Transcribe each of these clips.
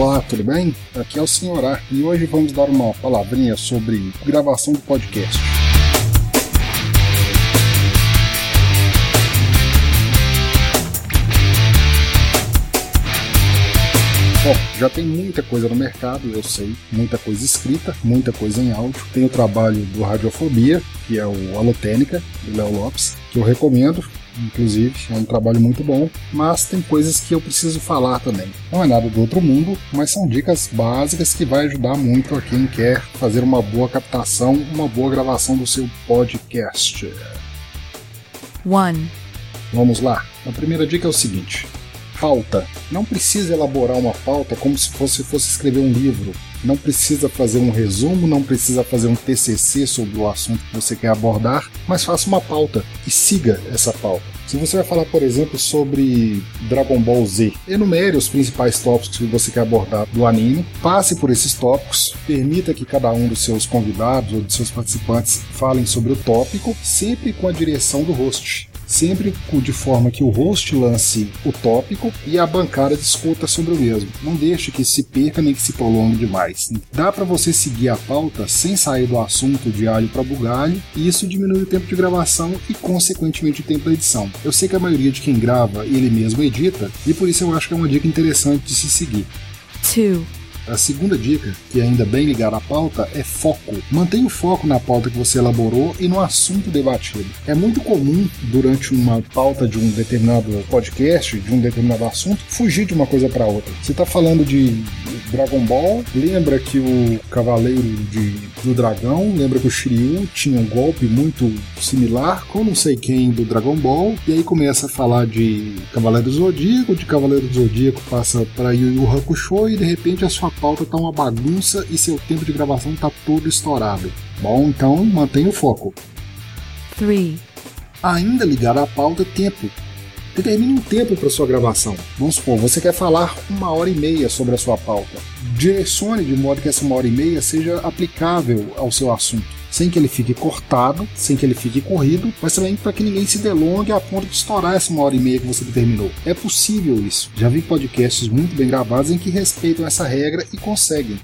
Olá, tudo bem? Aqui é o Senhorá e hoje vamos dar uma palavrinha sobre gravação de podcast. Bom, já tem muita coisa no mercado, eu sei, muita coisa escrita, muita coisa em áudio. Tem o trabalho do Radiofobia, que é o Alotênica, do Léo Lopes, que eu recomendo, inclusive, é um trabalho muito bom, mas tem coisas que eu preciso falar também. Não é nada do outro mundo, mas são dicas básicas que vai ajudar muito a quem quer fazer uma boa captação, uma boa gravação do seu podcast. 1. Vamos lá. A primeira dica é o seguinte: pauta. Não precisa elaborar uma pauta como se fosse, fosse escrever um livro. Não precisa fazer um resumo, não precisa fazer um TCC sobre o assunto que você quer abordar, mas faça uma pauta e siga essa pauta. Se você vai falar, por exemplo, sobre Dragon Ball Z, enumere os principais tópicos que você quer abordar do anime, passe por esses tópicos, permita que cada um dos seus convidados ou dos seus participantes falem sobre o tópico, sempre com a direção do host sempre de forma que o host lance o tópico e a bancada discuta sobre o mesmo. Não deixe que se perca nem que se prolongue demais. Dá para você seguir a pauta sem sair do assunto de alho para bugalho e isso diminui o tempo de gravação e, consequentemente, o tempo da edição. Eu sei que a maioria de quem grava ele mesmo edita e por isso eu acho que é uma dica interessante de se seguir. 2. A segunda dica, que ainda bem ligada à pauta, é foco. Mantenha o foco na pauta que você elaborou e no assunto debatido. É muito comum, durante uma pauta de um determinado podcast, de um determinado assunto, fugir de uma coisa para outra. Você está falando de Dragon Ball, lembra que o Cavaleiro de, do Dragão, lembra que o Shiryu tinha um golpe muito similar com não sei quem do Dragon Ball, e aí começa a falar de Cavaleiro do Zodíaco, de Cavaleiro do Zodíaco passa para Yu Yu Hakusho e de repente a sua pauta tá uma bagunça e seu tempo de gravação tá todo estourado. Bom, então mantenha o foco. 3. Ainda ligado à pauta, tempo. Determine um tempo para sua gravação. Vamos supor, você quer falar uma hora e meia sobre a sua pauta. Direcione de modo que essa uma hora e meia seja aplicável ao seu assunto sem que ele fique cortado, sem que ele fique corrido, mas também para que ninguém se delongue a ponto de estourar essa uma hora e meia que você determinou. É possível isso. Já vi podcasts muito bem gravados em que respeitam essa regra e conseguem.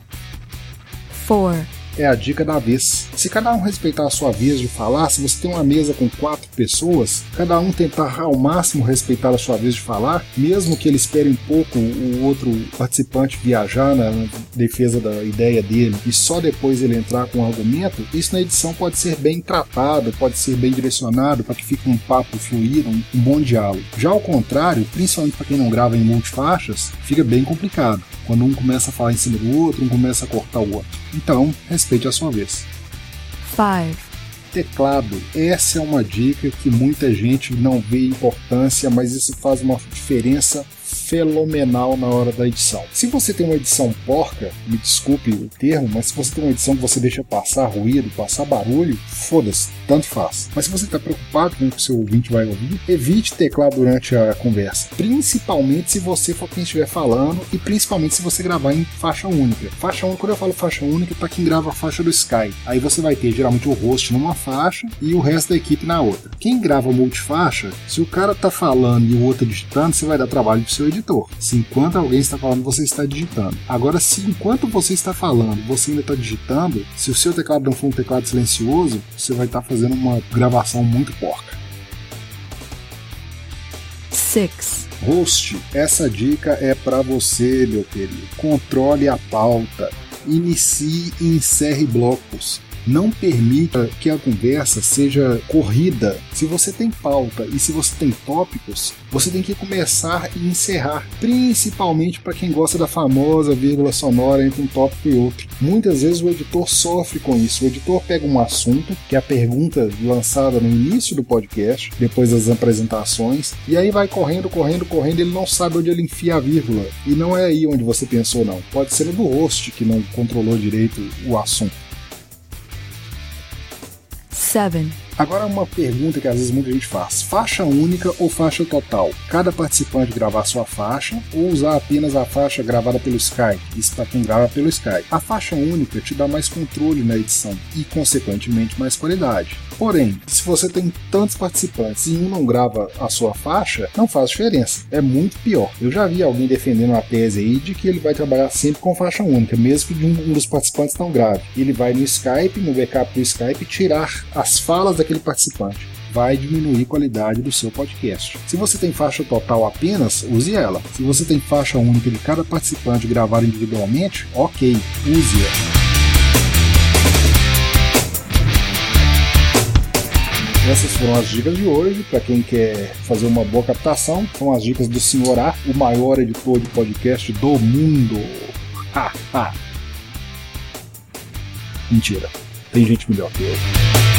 4 é a dica da vez. Se cada um respeitar a sua vez de falar, se você tem uma mesa com quatro pessoas, cada um tentar ao máximo respeitar a sua vez de falar, mesmo que ele espere um pouco o outro participante viajar na defesa da ideia dele e só depois ele entrar com um argumento, isso na edição pode ser bem tratado, pode ser bem direcionado para que fique um papo fluido, um bom diálogo. Já ao contrário, principalmente para quem não grava em multifaixas, fica bem complicado. Quando um começa a falar em cima do outro, um começa a cortar o outro. Então, respeite a sua vez. 5. Teclado. Essa é uma dica que muita gente não vê importância, mas isso faz uma diferença fenomenal na hora da edição. Se você tem uma edição porca, me desculpe o termo, mas se você tem uma edição que você deixa passar ruído, passar barulho, foda-se, tanto faz. Mas se você está preocupado com o que o seu ouvinte vai ouvir, evite teclado durante a conversa. Principalmente se você for quem estiver falando e principalmente se você gravar em faixa única. Faixa única, quando eu falo faixa única, é para quem grava a faixa do Sky. Aí você vai ter geralmente o host numa faixa e o resto da equipe na outra. Quem grava multifaixa, se o cara tá falando e o outro digitando, você vai dar trabalho pro seu editor. Se enquanto alguém está falando, você está digitando. Agora, se enquanto você está falando, você ainda está digitando, se o seu teclado não for um teclado silencioso, você vai estar fazendo uma gravação muito porca. 6. Host, essa dica é para você, meu querido. Controle a pauta. Inicie e encerre blocos não permita que a conversa seja corrida. Se você tem pauta e se você tem tópicos, você tem que começar e encerrar, principalmente para quem gosta da famosa vírgula sonora entre um tópico e outro. Muitas vezes o editor sofre com isso. O editor pega um assunto, que é a pergunta lançada no início do podcast, depois das apresentações, e aí vai correndo, correndo, correndo, ele não sabe onde ele enfia a vírgula. E não é aí onde você pensou, não. Pode ser no do host que não controlou direito o assunto. 7. Agora uma pergunta que às vezes muita gente faz: faixa única ou faixa total? Cada participante gravar sua faixa ou usar apenas a faixa gravada pelo Skype? Isso para quem grava pelo Skype. A faixa única te dá mais controle na edição e, consequentemente, mais qualidade. Porém, se você tem tantos participantes e um não grava a sua faixa, não faz diferença. É muito pior. Eu já vi alguém defendendo a tese aí de que ele vai trabalhar sempre com faixa única, mesmo que um dos participantes não grave. Ele vai no Skype, no backup do Skype, tirar as falas daquele participante vai diminuir a qualidade do seu podcast. Se você tem faixa total apenas, use ela. Se você tem faixa única de cada participante gravada individualmente, ok, use-a. Essas foram as dicas de hoje. Para quem quer fazer uma boa captação, são as dicas do Sr. A, o maior editor de podcast do mundo. Ha, ha. Mentira. Tem gente melhor que eu.